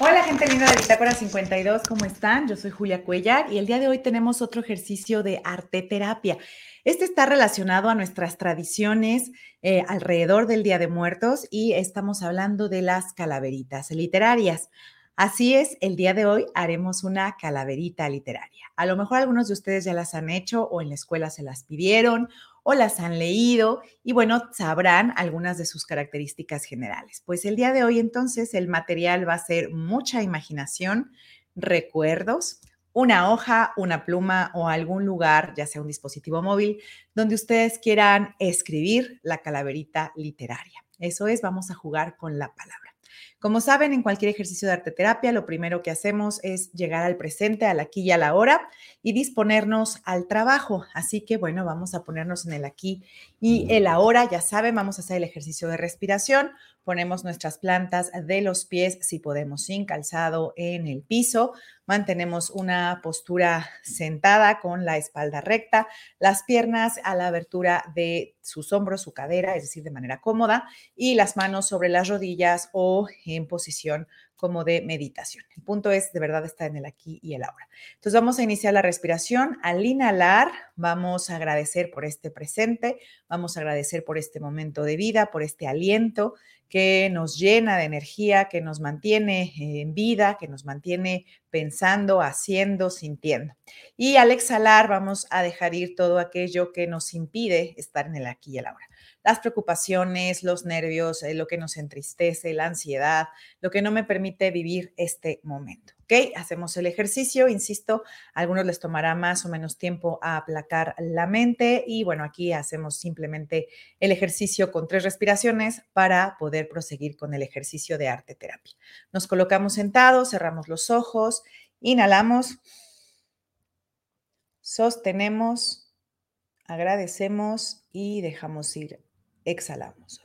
Hola gente linda de Bitácora 52, ¿cómo están? Yo soy Julia Cuellar y el día de hoy tenemos otro ejercicio de arte terapia. Este está relacionado a nuestras tradiciones eh, alrededor del Día de Muertos y estamos hablando de las calaveritas literarias. Así es, el día de hoy haremos una calaverita literaria. A lo mejor algunos de ustedes ya las han hecho o en la escuela se las pidieron o las han leído y bueno, sabrán algunas de sus características generales. Pues el día de hoy entonces el material va a ser mucha imaginación, recuerdos, una hoja, una pluma o algún lugar, ya sea un dispositivo móvil, donde ustedes quieran escribir la calaverita literaria. Eso es, vamos a jugar con la palabra. Como saben, en cualquier ejercicio de arte terapia, lo primero que hacemos es llegar al presente, al aquí y a la hora y disponernos al trabajo. Así que, bueno, vamos a ponernos en el aquí y el ahora. Ya saben, vamos a hacer el ejercicio de respiración. Ponemos nuestras plantas de los pies, si podemos, sin calzado en el piso. Mantenemos una postura sentada con la espalda recta, las piernas a la abertura de sus hombros, su cadera, es decir, de manera cómoda, y las manos sobre las rodillas o en posición como de meditación. El punto es de verdad estar en el aquí y el ahora. Entonces vamos a iniciar la respiración. Al inhalar, vamos a agradecer por este presente, vamos a agradecer por este momento de vida, por este aliento que nos llena de energía, que nos mantiene en vida, que nos mantiene pensando, haciendo, sintiendo. Y al exhalar vamos a dejar ir todo aquello que nos impide estar en el aquí y el ahora las preocupaciones, los nervios, eh, lo que nos entristece, la ansiedad, lo que no me permite vivir este momento. ¿Ok? Hacemos el ejercicio, insisto, a algunos les tomará más o menos tiempo a aplacar la mente y bueno, aquí hacemos simplemente el ejercicio con tres respiraciones para poder proseguir con el ejercicio de arte terapia. Nos colocamos sentados, cerramos los ojos, inhalamos, sostenemos, agradecemos y dejamos ir exhalamos.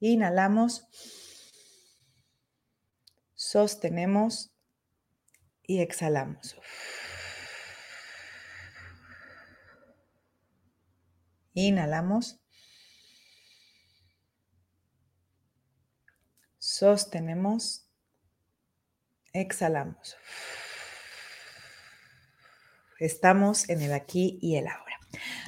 Inhalamos, sostenemos y exhalamos. Inhalamos. Sostenemos. Exhalamos. Estamos en el aquí y el ahora.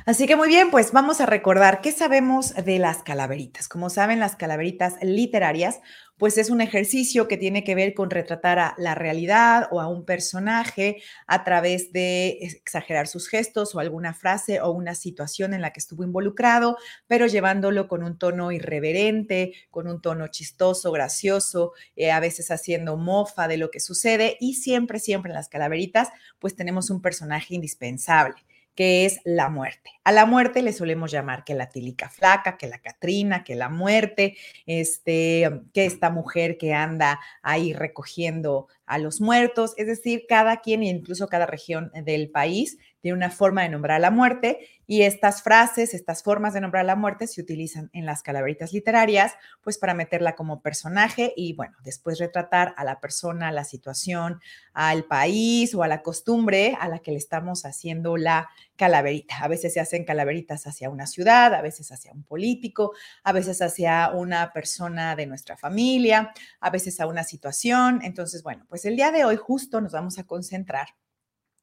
Así que muy bien, pues vamos a recordar qué sabemos de las calaveritas. Como saben, las calaveritas literarias, pues es un ejercicio que tiene que ver con retratar a la realidad o a un personaje a través de exagerar sus gestos o alguna frase o una situación en la que estuvo involucrado, pero llevándolo con un tono irreverente, con un tono chistoso, gracioso, eh, a veces haciendo mofa de lo que sucede y siempre, siempre en las calaveritas, pues tenemos un personaje indispensable que es la muerte. A la muerte le solemos llamar que la tilica flaca, que la Catrina, que la muerte, este, que esta mujer que anda ahí recogiendo a los muertos, es decir, cada quien e incluso cada región del país tiene una forma de nombrar la muerte y estas frases, estas formas de nombrar la muerte se utilizan en las calaveritas literarias, pues para meterla como personaje y bueno, después retratar a la persona, a la situación, al país o a la costumbre a la que le estamos haciendo la calaverita. A veces se hacen calaveritas hacia una ciudad, a veces hacia un político, a veces hacia una persona de nuestra familia, a veces a una situación. Entonces, bueno, pues el día de hoy justo nos vamos a concentrar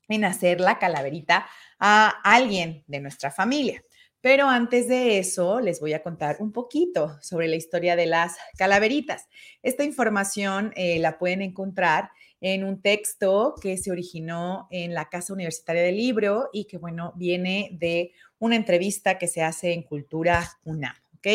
en hacer la calaverita a alguien de nuestra familia. Pero antes de eso, les voy a contar un poquito sobre la historia de las calaveritas. Esta información eh, la pueden encontrar en un texto que se originó en la Casa Universitaria del Libro y que, bueno, viene de una entrevista que se hace en Cultura UNAM. ¿ok?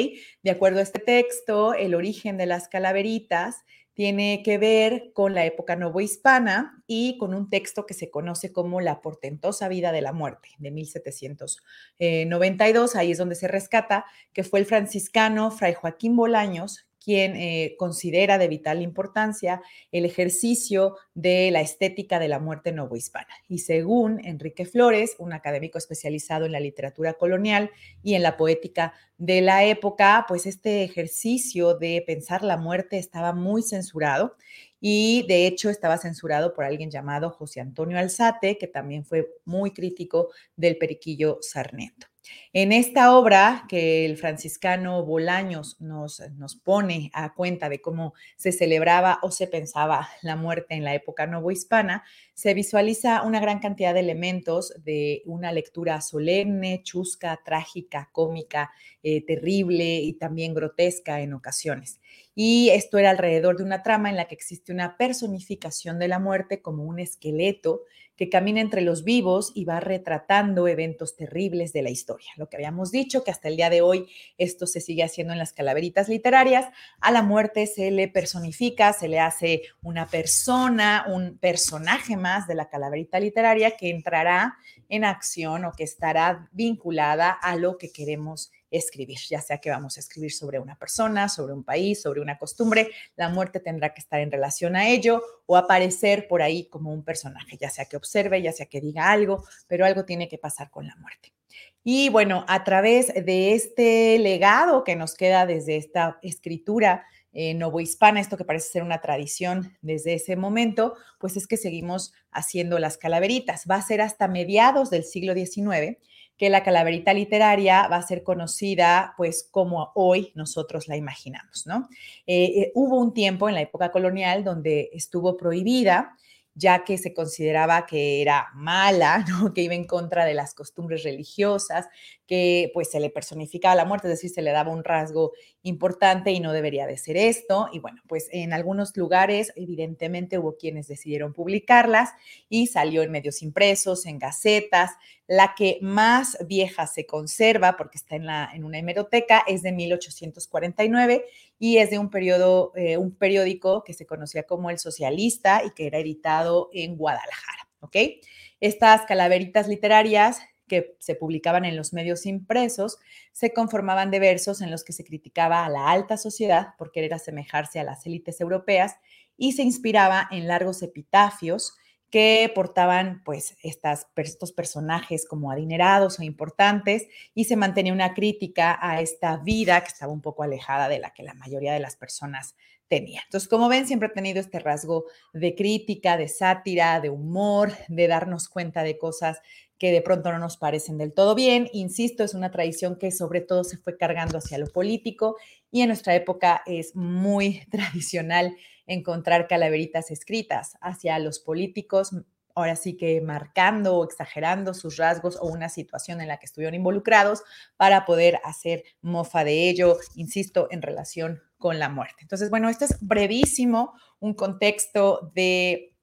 De acuerdo a este texto, el origen de las calaveritas tiene que ver con la época novohispana y con un texto que se conoce como La portentosa vida de la muerte de 1792. Ahí es donde se rescata que fue el franciscano Fray Joaquín Bolaños quien eh, considera de vital importancia el ejercicio de la estética de la muerte novohispana. Y según Enrique Flores, un académico especializado en la literatura colonial y en la poética de la época, pues este ejercicio de pensar la muerte estaba muy censurado y de hecho estaba censurado por alguien llamado José Antonio Alzate, que también fue muy crítico del periquillo Sarnento. En esta obra que el franciscano Bolaños nos, nos pone a cuenta de cómo se celebraba o se pensaba la muerte en la época novohispana, se visualiza una gran cantidad de elementos de una lectura solemne, chusca, trágica, cómica, eh, terrible y también grotesca en ocasiones. Y esto era alrededor de una trama en la que existe una personificación de la muerte como un esqueleto que camina entre los vivos y va retratando eventos terribles de la historia. Que habíamos dicho, que hasta el día de hoy esto se sigue haciendo en las calaveritas literarias, a la muerte se le personifica, se le hace una persona, un personaje más de la calaverita literaria que entrará en acción o que estará vinculada a lo que queremos escribir, ya sea que vamos a escribir sobre una persona, sobre un país, sobre una costumbre, la muerte tendrá que estar en relación a ello o aparecer por ahí como un personaje, ya sea que observe, ya sea que diga algo, pero algo tiene que pasar con la muerte. Y bueno, a través de este legado que nos queda desde esta escritura eh, novohispana, esto que parece ser una tradición desde ese momento, pues es que seguimos haciendo las calaveritas. Va a ser hasta mediados del siglo XIX que la calaverita literaria va a ser conocida pues como hoy nosotros la imaginamos, ¿no? Eh, eh, hubo un tiempo en la época colonial donde estuvo prohibida ya que se consideraba que era mala, que iba en contra de las costumbres religiosas, que pues se le personificaba la muerte, es decir, se le daba un rasgo importante y no debería de ser esto. Y bueno, pues en algunos lugares evidentemente hubo quienes decidieron publicarlas y salió en medios impresos, en gacetas. La que más vieja se conserva, porque está en, una hemeroteca, es de 1849 y es de un periodo, eh, un periódico que se conocía como El Socialista y que era editado en Guadalajara, ¿ok? Estas calaveritas literarias que se publicaban en los medios impresos se conformaban de versos en los que se criticaba a la alta sociedad por querer asemejarse a las élites europeas y se inspiraba en largos epitafios que portaban pues estas, estos personajes como adinerados o importantes y se mantenía una crítica a esta vida que estaba un poco alejada de la que la mayoría de las personas tenía. Entonces, como ven, siempre he tenido este rasgo de crítica, de sátira, de humor, de darnos cuenta de cosas que de pronto no nos parecen del todo bien. Insisto, es una tradición que sobre todo se fue cargando hacia lo político y en nuestra época es muy tradicional encontrar calaveritas escritas hacia los políticos, ahora sí que marcando o exagerando sus rasgos o una situación en la que estuvieron involucrados para poder hacer mofa de ello, insisto, en relación con la muerte. Entonces, bueno, esto es brevísimo, un contexto de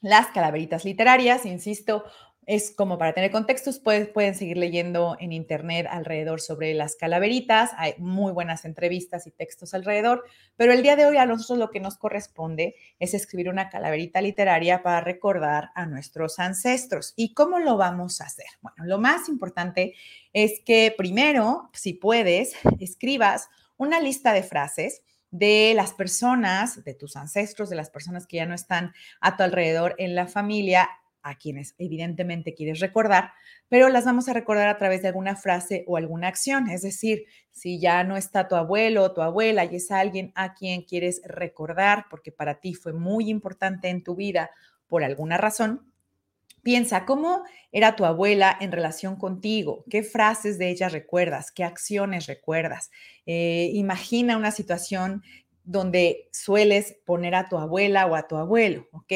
las calaveritas literarias, insisto, es como para tener contextos, pueden seguir leyendo en internet alrededor sobre las calaveritas, hay muy buenas entrevistas y textos alrededor, pero el día de hoy a nosotros lo que nos corresponde es escribir una calaverita literaria para recordar a nuestros ancestros. ¿Y cómo lo vamos a hacer? Bueno, lo más importante es que primero, si puedes, escribas una lista de frases de las personas, de tus ancestros, de las personas que ya no están a tu alrededor en la familia a quienes evidentemente quieres recordar, pero las vamos a recordar a través de alguna frase o alguna acción. Es decir, si ya no está tu abuelo o tu abuela y es alguien a quien quieres recordar porque para ti fue muy importante en tu vida por alguna razón, piensa cómo era tu abuela en relación contigo, qué frases de ella recuerdas, qué acciones recuerdas. Eh, imagina una situación donde sueles poner a tu abuela o a tu abuelo, ¿ok?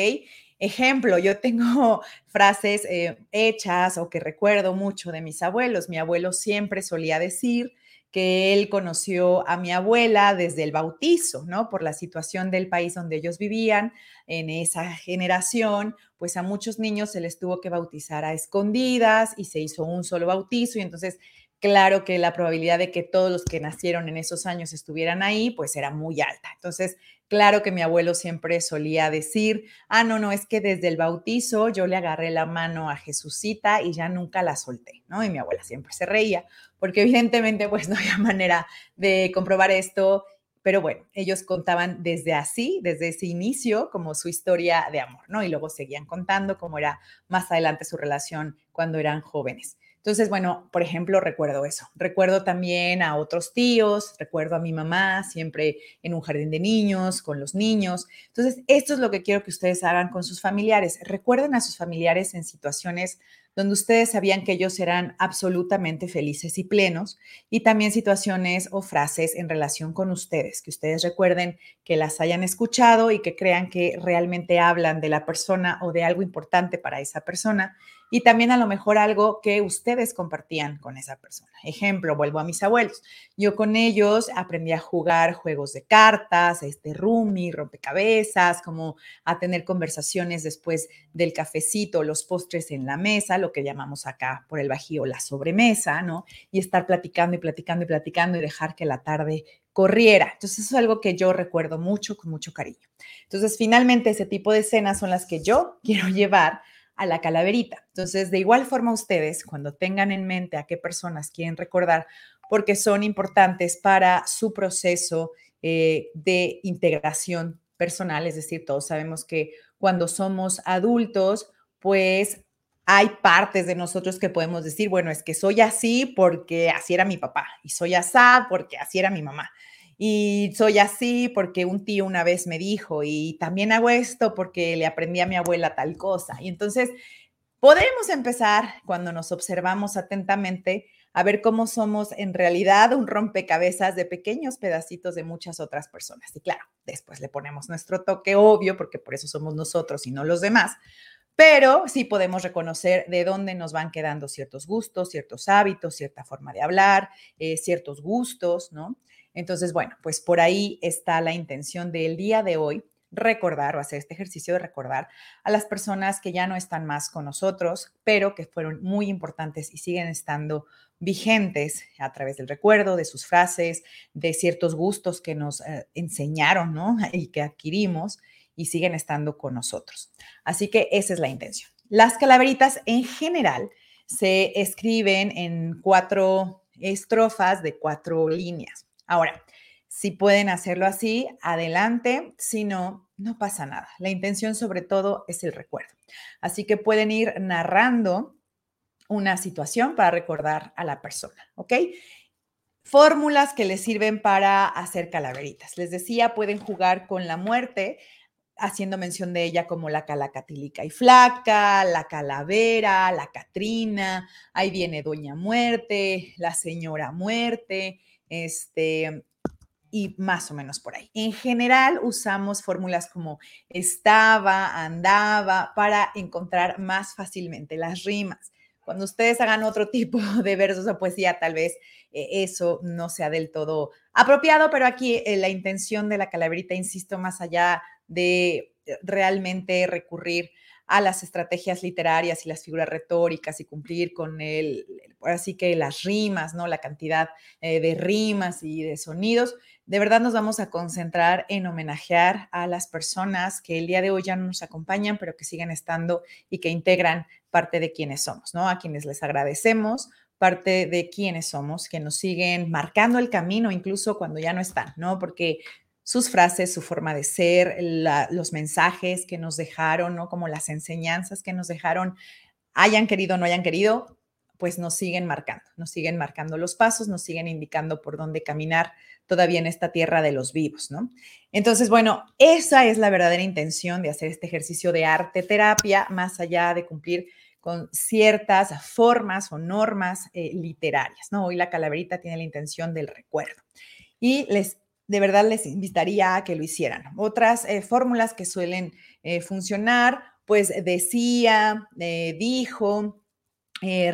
Ejemplo, yo tengo frases eh, hechas o que recuerdo mucho de mis abuelos. Mi abuelo siempre solía decir que él conoció a mi abuela desde el bautizo, ¿no? Por la situación del país donde ellos vivían, en esa generación, pues a muchos niños se les tuvo que bautizar a escondidas y se hizo un solo bautizo y entonces claro que la probabilidad de que todos los que nacieron en esos años estuvieran ahí, pues era muy alta. Entonces, claro que mi abuelo siempre solía decir, ah, no, no, es que desde el bautizo yo le agarré la mano a Jesucita y ya nunca la solté, ¿no? Y mi abuela siempre se reía, porque evidentemente pues no había manera de comprobar esto. Pero bueno, ellos contaban desde así, desde ese inicio, como su historia de amor, ¿no? Y luego seguían contando cómo era más adelante su relación cuando eran jóvenes. Entonces, bueno, por ejemplo, recuerdo eso. Recuerdo también a otros tíos, recuerdo a mi mamá siempre en un jardín de niños, con los niños. Entonces, esto es lo que quiero que ustedes hagan con sus familiares. Recuerden a sus familiares en situaciones donde ustedes sabían que ellos eran absolutamente felices y plenos, y también situaciones o frases en relación con ustedes, que ustedes recuerden que las hayan escuchado y que crean que realmente hablan de la persona o de algo importante para esa persona y también a lo mejor algo que ustedes compartían con esa persona. Ejemplo, vuelvo a mis abuelos. Yo con ellos aprendí a jugar juegos de cartas, este rumi, rompecabezas, como a tener conversaciones después del cafecito, los postres en la mesa, lo que llamamos acá por el bajío la sobremesa, ¿no? Y estar platicando y platicando y platicando y dejar que la tarde corriera. Entonces, eso es algo que yo recuerdo mucho, con mucho cariño. Entonces, finalmente, ese tipo de escenas son las que yo quiero llevar a la calaverita. Entonces, de igual forma ustedes, cuando tengan en mente a qué personas quieren recordar, porque son importantes para su proceso eh, de integración personal, es decir, todos sabemos que cuando somos adultos, pues hay partes de nosotros que podemos decir, bueno, es que soy así porque así era mi papá y soy así porque así era mi mamá y soy así porque un tío una vez me dijo y también hago esto porque le aprendí a mi abuela tal cosa. Y entonces podemos empezar cuando nos observamos atentamente a ver cómo somos en realidad un rompecabezas de pequeños pedacitos de muchas otras personas. Y claro, después le ponemos nuestro toque obvio porque por eso somos nosotros y no los demás. Pero sí podemos reconocer de dónde nos van quedando ciertos gustos, ciertos hábitos, cierta forma de hablar, eh, ciertos gustos, ¿no? Entonces, bueno, pues por ahí está la intención del día de hoy, recordar o hacer este ejercicio de recordar a las personas que ya no están más con nosotros, pero que fueron muy importantes y siguen estando vigentes a través del recuerdo, de sus frases, de ciertos gustos que nos eh, enseñaron, ¿no? Y que adquirimos y siguen estando con nosotros. Así que esa es la intención. Las calaveritas en general se escriben en cuatro estrofas de cuatro líneas. Ahora, si pueden hacerlo así, adelante. Si no, no pasa nada. La intención sobre todo es el recuerdo. Así que pueden ir narrando una situación para recordar a la persona, ¿ok? Fórmulas que les sirven para hacer calaveritas. Les decía, pueden jugar con la muerte, haciendo mención de ella como la calacatílica y flaca, la calavera, la Catrina, ahí viene Doña Muerte, la Señora Muerte, este, y más o menos por ahí. En general usamos fórmulas como estaba, andaba, para encontrar más fácilmente las rimas. Cuando ustedes hagan otro tipo de versos o poesía, tal vez eh, eso no sea del todo apropiado, pero aquí eh, la intención de la calaverita, insisto, más allá de eh, realmente recurrir a las estrategias literarias y las figuras retóricas y cumplir con el, así que las rimas, ¿no? La cantidad eh, de rimas y de sonidos. De verdad nos vamos a concentrar en homenajear a las personas que el día de hoy ya no nos acompañan, pero que siguen estando y que integran parte de quienes somos, ¿no? A quienes les agradecemos parte de quienes somos, que nos siguen marcando el camino incluso cuando ya no están, ¿no? Porque sus frases, su forma de ser, los mensajes que nos dejaron, ¿no? Como las enseñanzas que nos dejaron, hayan querido o no hayan querido, pues nos siguen marcando, nos siguen marcando los pasos, nos siguen indicando por dónde caminar todavía en esta tierra de los vivos, ¿no? Entonces, bueno, esa es la verdadera intención de hacer este ejercicio de arte terapia, más allá de cumplir con ciertas formas o normas eh, literarias, ¿no? Hoy la calaverita tiene la intención del recuerdo. Y les de verdad les invitaría a que lo hicieran. Otras eh, fórmulas que suelen eh, funcionar, pues decía, eh, dijo,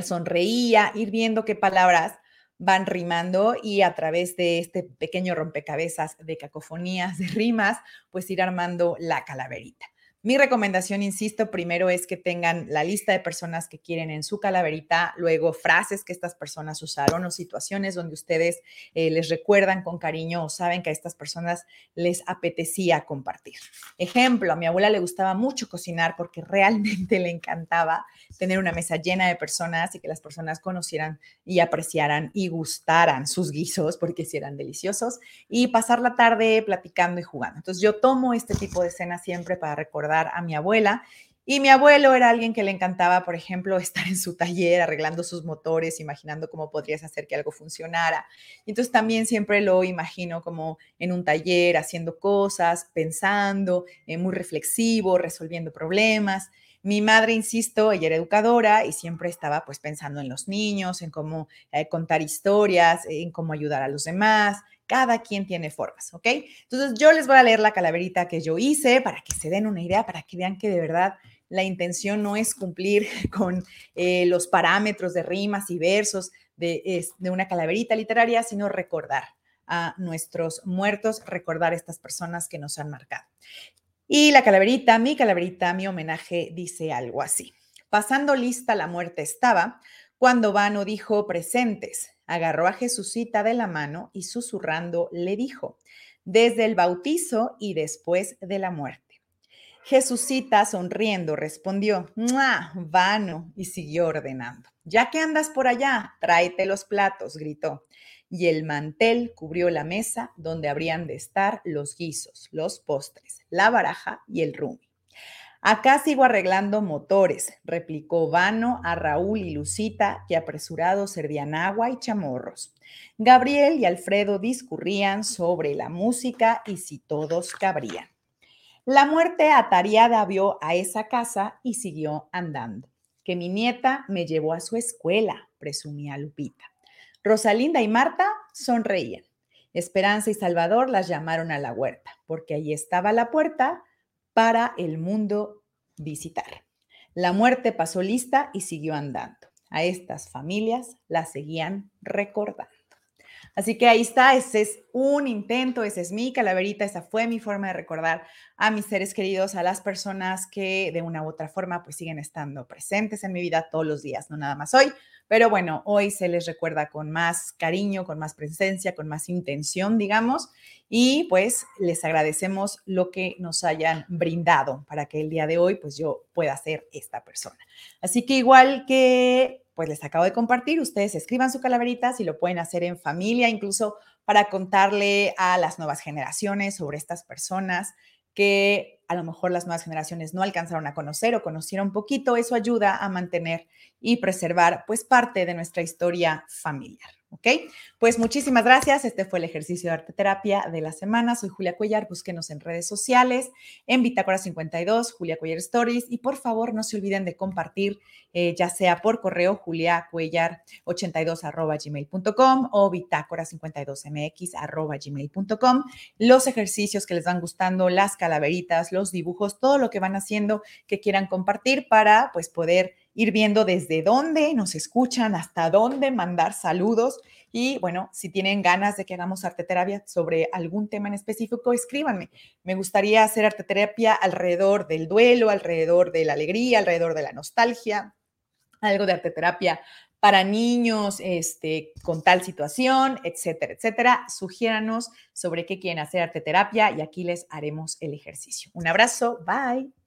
sonreía, ir viendo qué palabras van rimando y a través de este pequeño rompecabezas de cacofonías, de rimas, pues ir armando la calaverita. Mi recomendación, insisto, primero es que tengan la lista de personas que quieren en su calaverita, luego frases que estas personas usaron o situaciones donde ustedes eh, les recuerdan con cariño o saben que a estas personas les apetecía compartir. Ejemplo, a mi abuela le gustaba mucho cocinar porque realmente le encantaba tener una mesa llena de personas y que las personas conocieran y apreciaran y gustaran sus guisos porque si eran deliciosos y pasar la tarde platicando y jugando. Entonces yo tomo este tipo de escena siempre para recordar a mi abuela. Y mi abuelo era alguien que le encantaba, por ejemplo, estar en su taller arreglando sus motores, imaginando cómo podrías hacer que algo funcionara. Entonces también siempre lo imagino como en un taller, haciendo cosas, pensando, eh, muy reflexivo, resolviendo problemas. Mi madre, insisto, ella era educadora y siempre estaba pues pensando en los niños, en cómo eh, contar historias, en cómo ayudar a los demás. Cada quien tiene formas, ¿ok? Entonces yo les voy a leer la calaverita que yo hice para que se den una idea, para que vean que de verdad la intención no es cumplir con eh, los parámetros de rimas y versos de, de una calaverita literaria, sino recordar a nuestros muertos, recordar a estas personas que nos han marcado. Y la calaverita, mi calaverita, mi homenaje dice algo así. Pasando lista la muerte estaba, cuando Vano dijo presentes, agarró a Jesucita de la mano y susurrando le dijo, desde el bautizo y después de la muerte. Jesucita, sonriendo, respondió. Vano, y siguió ordenando. Ya que andas por allá, tráete los platos, gritó. Y el mantel cubrió la mesa donde habrían de estar los guisos, los postres, la baraja y el rumi. Acá sigo arreglando motores, replicó Vano a Raúl y Lucita, que apresurados servían agua y chamorros. Gabriel y Alfredo discurrían sobre la música y si todos cabrían. La muerte atariada vio a esa casa y siguió andando. Que mi nieta me llevó a su escuela, presumía Lupita. Rosalinda y Marta sonreían. Esperanza y Salvador las llamaron a la huerta, porque allí estaba la puerta para el mundo visitar. La muerte pasó lista y siguió andando. A estas familias las seguían recordando. Así que ahí está, ese es un intento, esa es mi calaverita, esa fue mi forma de recordar a mis seres queridos, a las personas que de una u otra forma pues siguen estando presentes en mi vida todos los días, no nada más hoy, pero bueno, hoy se les recuerda con más cariño, con más presencia, con más intención, digamos, y pues les agradecemos lo que nos hayan brindado para que el día de hoy pues yo pueda ser esta persona. Así que igual que pues les acabo de compartir, ustedes escriban su calaverita si lo pueden hacer en familia, incluso para contarle a las nuevas generaciones sobre estas personas que a lo mejor las nuevas generaciones no alcanzaron a conocer o conocieron poquito, eso ayuda a mantener y preservar pues parte de nuestra historia familiar. ¿Ok? Pues muchísimas gracias. Este fue el ejercicio de arte terapia de la semana. Soy Julia Cuellar. Búsquenos en redes sociales, en Bitácora 52, Julia Cuellar Stories. Y por favor, no se olviden de compartir, eh, ya sea por correo juliacuellar82 arroba gmail.com o bitácora 52mx arroba gmail.com. Los ejercicios que les van gustando, las calaveritas, los dibujos, todo lo que van haciendo que quieran compartir para pues poder ir viendo desde dónde nos escuchan, hasta dónde mandar saludos. Y bueno, si tienen ganas de que hagamos arte terapia sobre algún tema en específico, escríbanme. Me gustaría hacer arte terapia alrededor del duelo, alrededor de la alegría, alrededor de la nostalgia, algo de arte terapia para niños este, con tal situación, etcétera, etcétera. Sugiéranos sobre qué quieren hacer arte terapia y aquí les haremos el ejercicio. Un abrazo, bye.